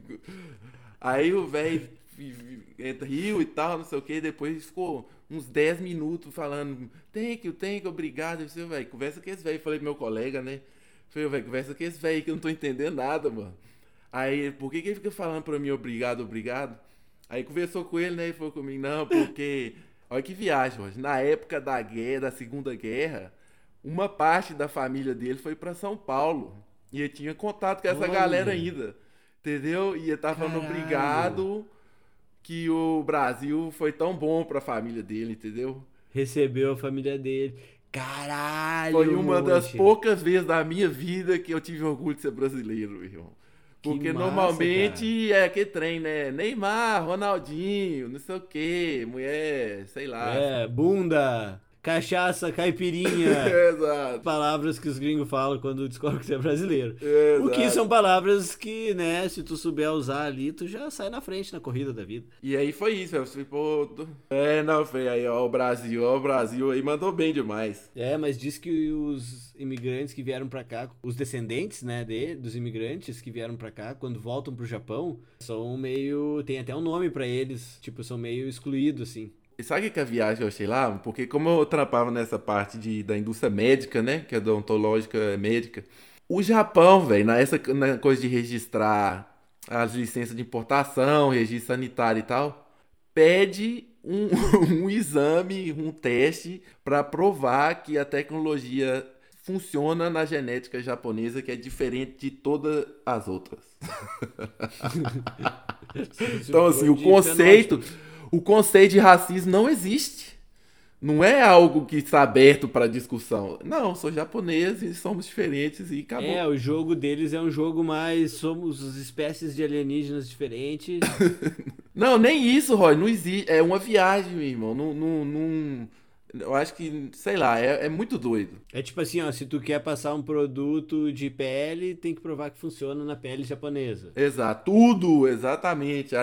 Aí o velho riu e tal, não sei o que, depois ficou uns 10 minutos falando, thank you, thank you, obrigado. Eu velho, conversa com esse velho. Falei pro meu colega, né? Falei, velho, conversa com esse velho que eu não tô entendendo nada, mano. Aí, por que, que ele fica falando pra mim obrigado, obrigado? Aí conversou com ele, né? E falou comigo, não, porque. (laughs) Olha que viagem, mano. Na época da guerra, da Segunda Guerra, uma parte da família dele foi para São Paulo. E ele tinha contato com essa Olha. galera ainda. Entendeu? E ele tava falando obrigado que o Brasil foi tão bom pra família dele, entendeu? Recebeu a família dele. Caralho! Foi uma das poucas vezes da minha vida que eu tive orgulho de ser brasileiro, irmão. Porque massa, normalmente cara. é que trem, né? Neymar, Ronaldinho, não sei o que, mulher, sei lá. É, bunda cachaça, caipirinha. (laughs) Exato. Palavras que os gringos falam quando descobrem que você é brasileiro. Exato. O que são palavras que, né, se tu souber usar ali, tu já sai na frente na corrida da vida. E aí foi isso, eu falei, pô, é, não, foi aí, ó, o Brasil, ó, o Brasil aí mandou bem demais. É, mas diz que os imigrantes que vieram para cá, os descendentes, né, de, dos imigrantes que vieram para cá, quando voltam pro Japão, são meio, tem até um nome para eles, tipo, são meio excluídos, assim. Sabe que a viagem eu achei lá? Porque como eu trampava nessa parte de, da indústria médica, né? Que é odontológica médica. O Japão, velho, nessa na coisa de registrar as licenças de importação, registro sanitário e tal, pede um, (laughs) um exame, um teste para provar que a tecnologia funciona na genética japonesa, que é diferente de todas as outras. (laughs) então, assim, o conceito o conceito de racismo não existe. Não é algo que está aberto para discussão. Não, sou japonês e somos diferentes e acabou. É, o jogo deles é um jogo mais. Somos espécies de alienígenas diferentes. (laughs) não, nem isso, Roy. Não existe. É uma viagem, meu irmão. Não. não, não... Eu acho que, sei lá, é, é, muito doido. É tipo assim, ó, se tu quer passar um produto de pele, tem que provar que funciona na pele japonesa. Exato, tudo, exatamente,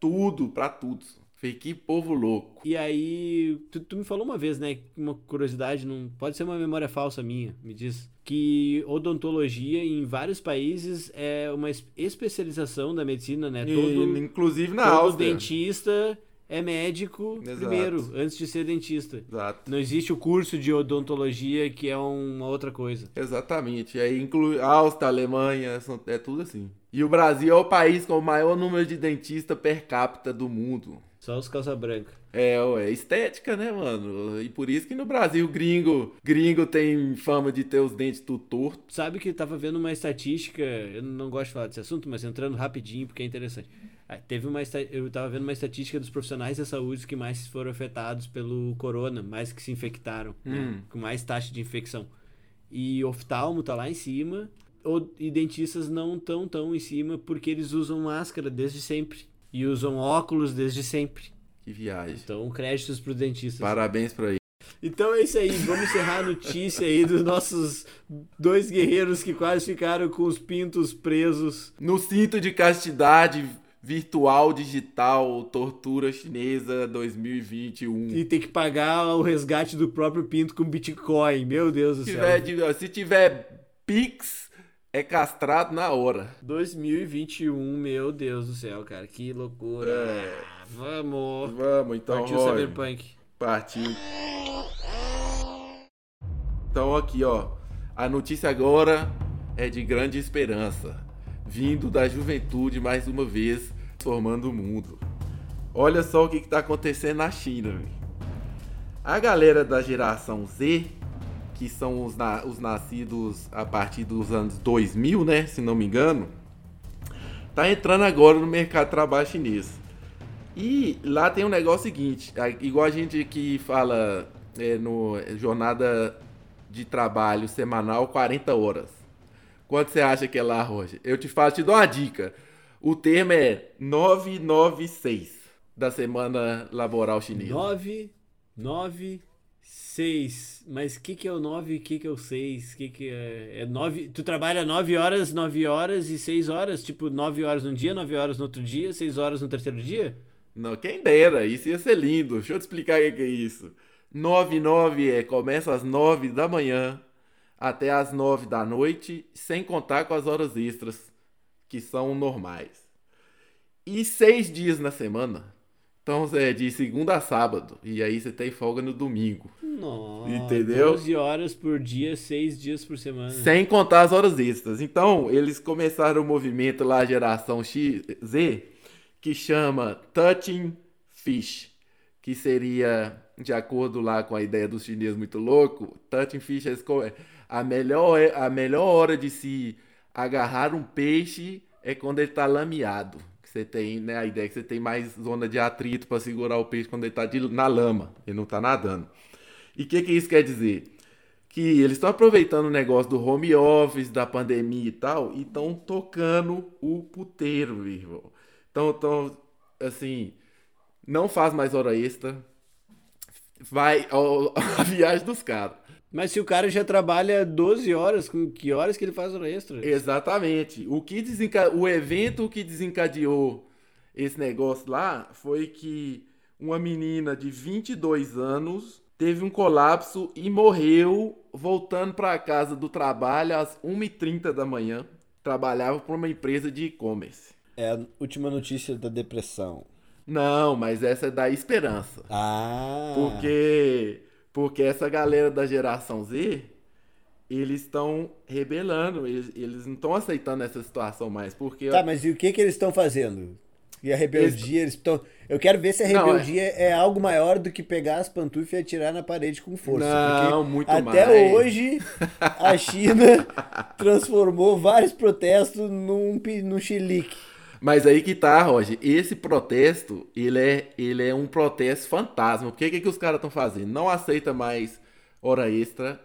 tudo, para tudo. Falei, que povo louco. E aí, tu, tu, me falou uma vez, né? Uma curiosidade, não pode ser uma memória falsa minha, me diz. Que odontologia em vários países é uma especialização da medicina, né? Todo, e, inclusive na todo Áustria. dentista é médico Exato. primeiro, antes de ser dentista. Exato. Não existe o curso de odontologia que é uma outra coisa. Exatamente. E aí inclui Áustria, Alemanha, é tudo assim. E o Brasil é o país com o maior número de dentistas per capita do mundo. Só os calça branca. É, ué, estética, né, mano? E por isso que no Brasil gringo, gringo tem fama de ter os dentes tudo torto. Sabe que tava vendo uma estatística, eu não gosto de falar desse assunto, mas entrando rapidinho porque é interessante. Ah, teve uma eu tava vendo uma estatística dos profissionais da saúde que mais foram afetados pelo corona, mais que se infectaram, né? hum. né? com mais taxa de infecção. E oftalmo tá lá em cima, e dentistas não tão tão em cima porque eles usam máscara desde sempre. E usam óculos desde sempre. Que viagem. Então, créditos pro dentista. Parabéns pra aí. Então é isso aí, vamos encerrar a notícia aí dos nossos dois guerreiros que quase ficaram com os pintos presos. No cinto de castidade, virtual digital tortura chinesa 2021. E tem que pagar o resgate do próprio pinto com Bitcoin. Meu Deus do Se céu. tiver, se tiver Pix, é castrado na hora. 2021, meu Deus do céu, cara. Que loucura. É. Vamos. Vamos, então, Partiu Roger. Cyberpunk. Partiu. Então aqui, ó. A notícia agora é de grande esperança, vindo da juventude mais uma vez, formando o mundo. Olha só o que está acontecendo na China. velho. A galera da geração Z, que são os, na- os nascidos a partir dos anos 2000, né, se não me engano, tá entrando agora no mercado de trabalho chinês. E lá tem um negócio seguinte, igual a gente que fala é, no é, jornada de trabalho semanal 40 horas. Quanto você acha que é lá, Roger? Eu te faço, te dou uma dica. O termo é 996 da semana laboral chinesa. 9, 9, 6. Mas o que, que é o 9 e o que, é o 6? que, que é? É 9. Tu trabalha 9 horas, 9 horas e 6 horas? Tipo, 9 horas num dia, 9 horas no outro dia, 6 horas no terceiro dia? Não, quem dera, isso ia ser lindo. Deixa eu te explicar o que que é isso. 99 é começa às 9 da manhã até às 9 da noite, sem contar com as horas extras, que são normais. E seis dias na semana. Então é de segunda a sábado. E aí você tem folga no domingo. Nossa. Entendeu? 12 horas por dia, 6 dias por semana. Sem contar as horas extras. Então, eles começaram o movimento lá, geração X, Z, que chama Touching Fish, que seria, de acordo lá com a ideia dos chineses muito louco, Touching Fish é a melhor, a melhor hora de se agarrar um peixe é quando ele está lameado. Você tem, né, a ideia é que você tem mais zona de atrito para segurar o peixe quando ele está na lama, ele não está nadando. E o que, que isso quer dizer? que eles estão aproveitando o negócio do home office, da pandemia e tal, e estão tocando o puteiro, meu irmão. Então, então, assim, não faz mais hora extra, vai ao- (laughs) a viagem dos caras. Mas se o cara já trabalha 12 horas, com que horas que ele faz hora extra? Exatamente. O, que desenca... o evento que desencadeou esse negócio lá foi que uma menina de 22 anos teve um colapso e morreu voltando para a casa do trabalho às 1h30 da manhã. Trabalhava para uma empresa de e-commerce. É a última notícia da depressão. Não, mas essa é da esperança. Ah. Porque, porque essa galera da geração Z, eles estão rebelando, eles, eles não estão aceitando essa situação mais. Porque Tá, mas e o que que eles estão fazendo? E a rebeldia, eles estão. Eu quero ver se a Não, rebeldia é... algo maior do que pegar as pantufas e atirar na parede com força. Não, muito até mais. hoje (laughs) a China transformou vários protestos num, num chilique. Mas aí que tá, Roger. Esse protesto, ele é, ele é um protesto fantasma. Porque o que, que os caras estão fazendo? Não aceita mais hora extra.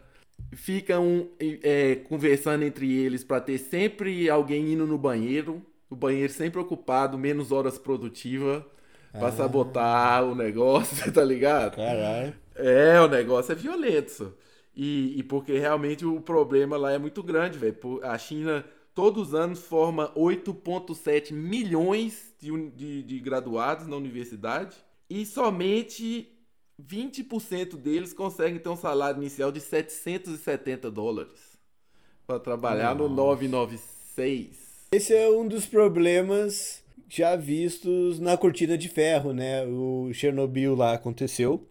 Ficam é, conversando entre eles para ter sempre alguém indo no banheiro. O banheiro sempre ocupado, menos horas produtivas. Pra sabotar o negócio, (laughs) tá ligado? Caralho. É, o negócio é violento. só. E, e porque realmente o problema lá é muito grande, velho. A China, todos os anos, forma 8,7 milhões de, de, de graduados na universidade. E somente 20% deles conseguem ter um salário inicial de 770 dólares. Para trabalhar no 996. Esse é um dos problemas já vistos na cortina de ferro, né? O Chernobyl lá aconteceu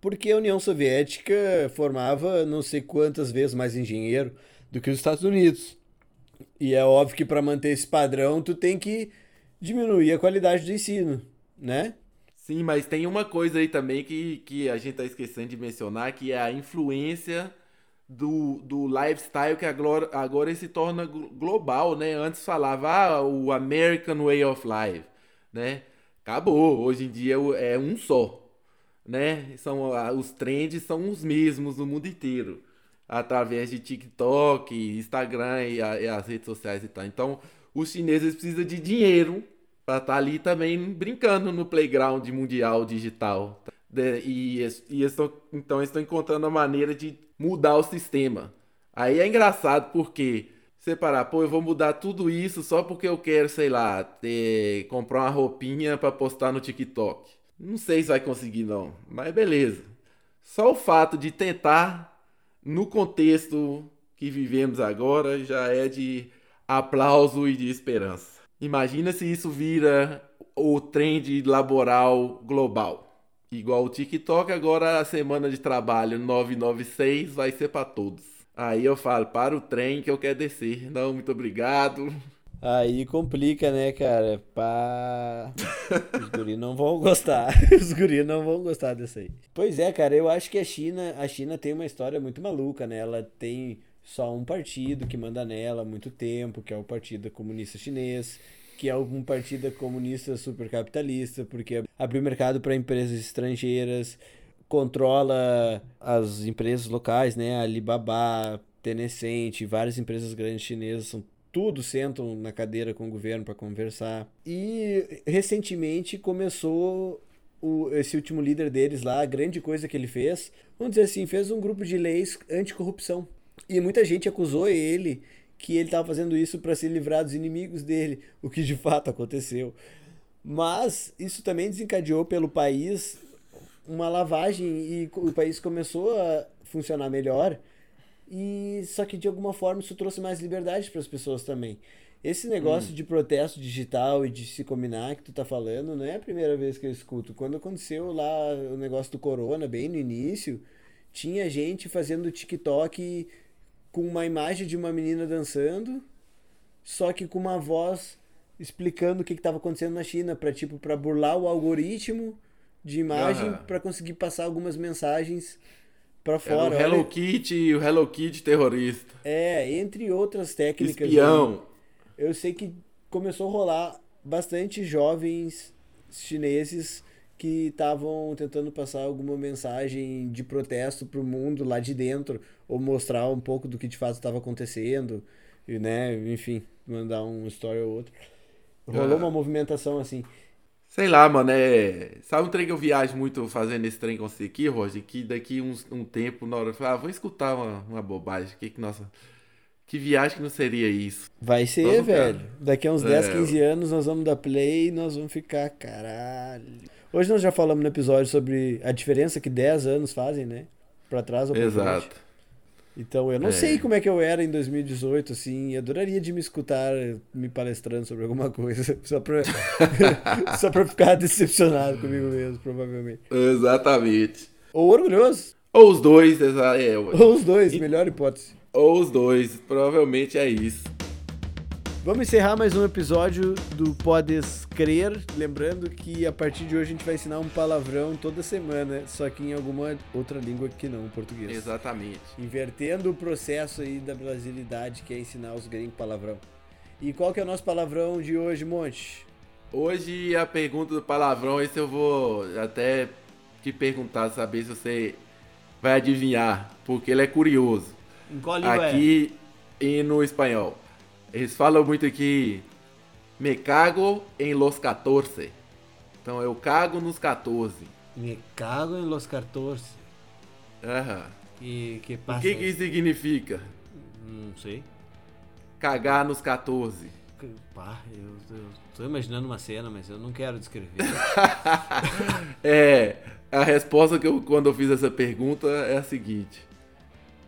porque a União Soviética formava não sei quantas vezes mais engenheiro do que os Estados Unidos. E é óbvio que para manter esse padrão tu tem que diminuir a qualidade do ensino, né? Sim, mas tem uma coisa aí também que, que a gente tá esquecendo de mencionar, que é a influência do, do lifestyle que agora, agora se torna glo- global, né? Antes falava ah, o American Way of Life, né? Acabou, hoje em dia o- é um só, né? São, ah, os trends são os mesmos no mundo inteiro, através de TikTok, Instagram e, a- e as redes sociais e tal. Então, os chineses precisam de dinheiro para estar ali também brincando no playground mundial digital. De- e, e eles tão- então eles estão encontrando a maneira de mudar o sistema. Aí é engraçado porque separar, pô, eu vou mudar tudo isso só porque eu quero, sei lá, ter, comprar uma roupinha para postar no TikTok. Não sei se vai conseguir não, mas beleza. Só o fato de tentar no contexto que vivemos agora já é de aplauso e de esperança. Imagina se isso vira o trend laboral global. Igual o TikTok, agora a semana de trabalho 996 vai ser para todos. Aí eu falo, para o trem que eu quero descer. Não, muito obrigado. Aí complica, né, cara? Pá. (laughs) Os guris não vão gostar. (laughs) Os guris não vão gostar disso aí. Pois é, cara, eu acho que a China, a China tem uma história muito maluca, né? Ela tem só um partido que manda nela há muito tempo, que é o Partido Comunista Chinês, que é um partido comunista supercapitalista, porque abriu mercado para empresas estrangeiras, controla as empresas locais, né? Alibaba, Tencent, várias empresas grandes chinesas são tudo sentam na cadeira com o governo para conversar. E recentemente começou o, esse último líder deles lá, a grande coisa que ele fez, vamos dizer assim, fez um grupo de leis anticorrupção. E muita gente acusou ele que ele estava fazendo isso para se livrar dos inimigos dele, o que de fato aconteceu. Mas isso também desencadeou pelo país uma lavagem e o país começou a funcionar melhor. E só que de alguma forma isso trouxe mais liberdade para as pessoas também. Esse negócio hum. de protesto digital e de se combinar que tu tá falando, não é a primeira vez que eu escuto. Quando aconteceu lá o negócio do corona, bem no início, tinha gente fazendo TikTok com uma imagem de uma menina dançando, só que com uma voz explicando o que estava acontecendo na China, para tipo para burlar o algoritmo de imagem para conseguir passar algumas mensagens para fora. o Hello Olha... Kitty e o Hello Kitty terrorista. É, entre outras técnicas. Espião. eu sei que começou a rolar bastante jovens chineses que estavam tentando passar alguma mensagem de protesto para o mundo lá de dentro ou mostrar um pouco do que de fato estava acontecendo e né enfim mandar um story ou outro rolou uma movimentação assim Sei lá, mano, é. Sabe um trem que eu viajo muito fazendo esse trem com você aqui, Roger? Que daqui uns, um tempo, na hora eu falo, ah, vou escutar uma, uma bobagem. Que, que, nossa. Que viagem que não seria isso? Vai ser, velho. Cara. Daqui a uns é... 10, 15 anos nós vamos dar play e nós vamos ficar, caralho. Hoje nós já falamos no episódio sobre a diferença que 10 anos fazem, né? Pra trás ou pra Exato. frente. Então, eu não é. sei como é que eu era em 2018, assim, adoraria de me escutar me palestrando sobre alguma coisa, (laughs) só pra, (laughs) só pra ficar decepcionado comigo mesmo, provavelmente. Exatamente. Ou orgulhoso. Ou os dois, é, Ou os dois, melhor hipótese. Ou os dois, provavelmente é isso. Vamos encerrar mais um episódio do Podes Crer. Lembrando que a partir de hoje a gente vai ensinar um palavrão toda semana, só que em alguma outra língua que não o português. Exatamente. Invertendo o processo aí da brasilidade, que é ensinar os gringos palavrão. E qual que é o nosso palavrão de hoje, Monte? Hoje a pergunta do palavrão, esse eu vou até te perguntar, saber se você vai adivinhar, porque ele é curioso. Em qual língua Aqui é? e no espanhol. Eles falam muito aqui, me cago em los 14. Então eu cago nos 14. Me cago em los 14. Aham. E que passa? O que que isso significa? Não sei. Cagar nos 14. Pá, eu, eu tô imaginando uma cena, mas eu não quero descrever. (laughs) é, a resposta que eu, quando eu fiz essa pergunta é a seguinte.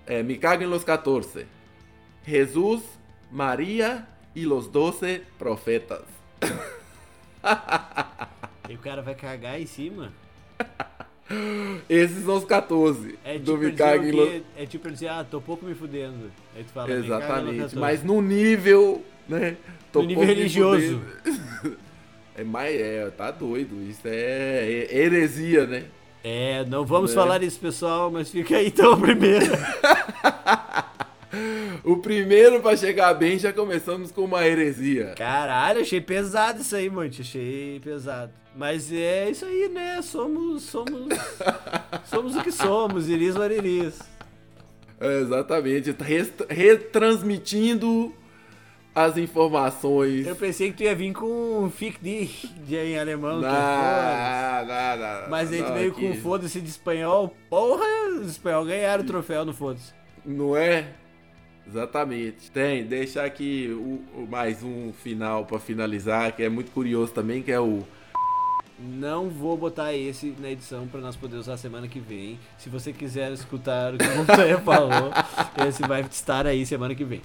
É, me cago em los 14. Jesus Maria e los doce profetas. E o cara vai cagar em cima? Esses são os 14. É tipo, me cague lo... é tipo dizer, ah, tô pouco me fudendo. Aí tu fala, Exatamente, mas no nível, né? Tô no nível religioso. (laughs) é mais, é, tá doido. Isso é, é heresia, né? É, não vamos é. falar isso, pessoal, mas fica aí então (laughs) a primeira. (laughs) O primeiro pra chegar bem já começamos com uma heresia. Caralho, achei pesado isso aí, mano. Achei pesado. Mas é isso aí, né? Somos. Somos. (laughs) somos o que somos, iris mariris. É, exatamente. Retransmitindo as informações. Eu pensei que tu ia vir com Fick dich de em alemão. Não, é não, não, Mas aí tu veio com foda-se de espanhol. Porra, os espanhol ganharam o troféu no foda-se. Não é? Exatamente. Tem, deixar aqui o, o mais um final para finalizar, que é muito curioso também, que é o não vou botar esse na edição para nós poder usar semana que vem. Se você quiser escutar o que o Montanha (laughs) falou, esse vai estar aí semana que vem.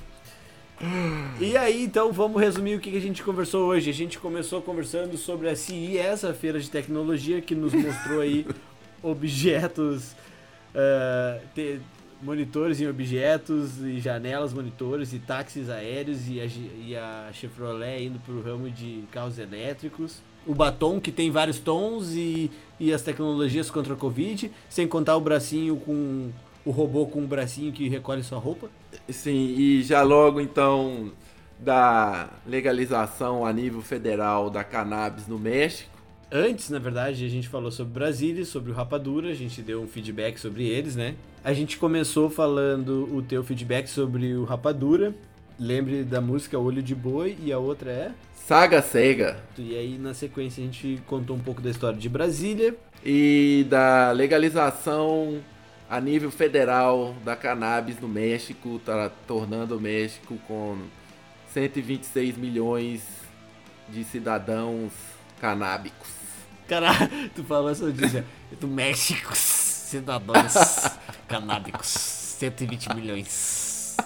E aí, então, vamos resumir o que a gente conversou hoje. A gente começou conversando sobre a CI, essa feira de tecnologia que nos mostrou aí (laughs) objetos, uh, monitores em objetos, e janelas monitores, e táxis aéreos, e a, e a Chevrolet indo para o ramo de carros elétricos o batom que tem vários tons e, e as tecnologias contra a Covid, sem contar o bracinho com o robô com o bracinho que recolhe sua roupa. Sim, e já logo então da legalização a nível federal da cannabis no México. Antes, na verdade, a gente falou sobre Brasília, sobre o Rapadura, a gente deu um feedback sobre eles, né? A gente começou falando o teu feedback sobre o Rapadura. Lembre da música Olho de Boi e a outra é Saga Sega. E aí, na sequência, a gente contou um pouco da história de Brasília. E da legalização a nível federal da cannabis no México, tá tornando o México com 126 milhões de cidadãos canábicos. Caralho, (laughs) tu falou só disso, do México, cidadãos canábicos, 120 milhões.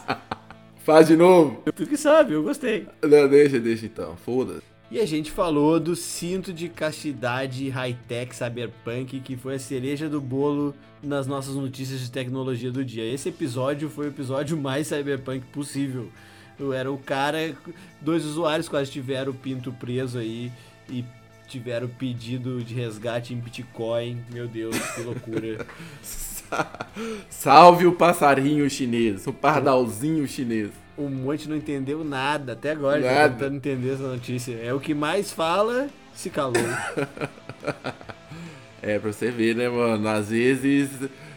Faz de novo. Tu que sabe, eu gostei. Não, deixa, deixa então. Foda-se. E a gente falou do cinto de castidade high-tech cyberpunk, que foi a cereja do bolo nas nossas notícias de tecnologia do dia. Esse episódio foi o episódio mais cyberpunk possível. Eu era o cara, dois usuários quase tiveram o pinto preso aí e tiveram pedido de resgate em Bitcoin. Meu Deus, que loucura. (laughs) (laughs) Salve o passarinho chinês, o pardalzinho chinês. O monte não entendeu nada, até agora tá nada. tá tentando entender essa notícia. É o que mais fala, se calou. (laughs) é, pra você ver, né, mano? Às vezes,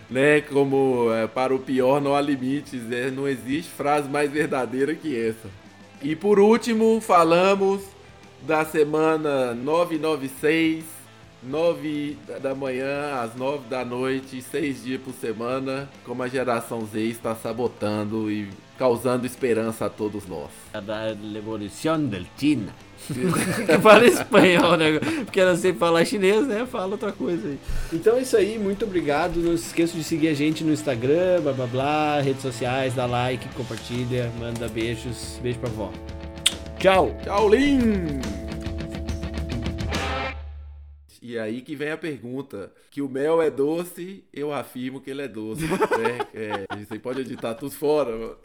né, como é, para o pior não há limites, né? não existe frase mais verdadeira que essa. E por último, falamos da semana 996 9 da manhã às 9 da noite, seis dias por semana, como a geração Z está sabotando e causando esperança a todos nós. A da Revolução del China. (laughs) que fala espanhol, né? Porque ela sei falar chinês, né? Fala outra coisa aí. Então é isso aí, muito obrigado. Não se esqueça de seguir a gente no Instagram, blá blá blá, redes sociais, dá like, compartilha, manda beijos. Beijo pra vó. Tchau! Tchau, Lin! E aí que vem a pergunta: que o mel é doce, eu afirmo que ele é doce. (laughs) é, é, você pode editar tudo fora, mano.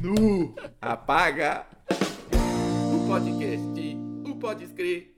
Nu! Apaga o podcast, o pode escrever.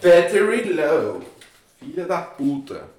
Battery Low. Filha da puta.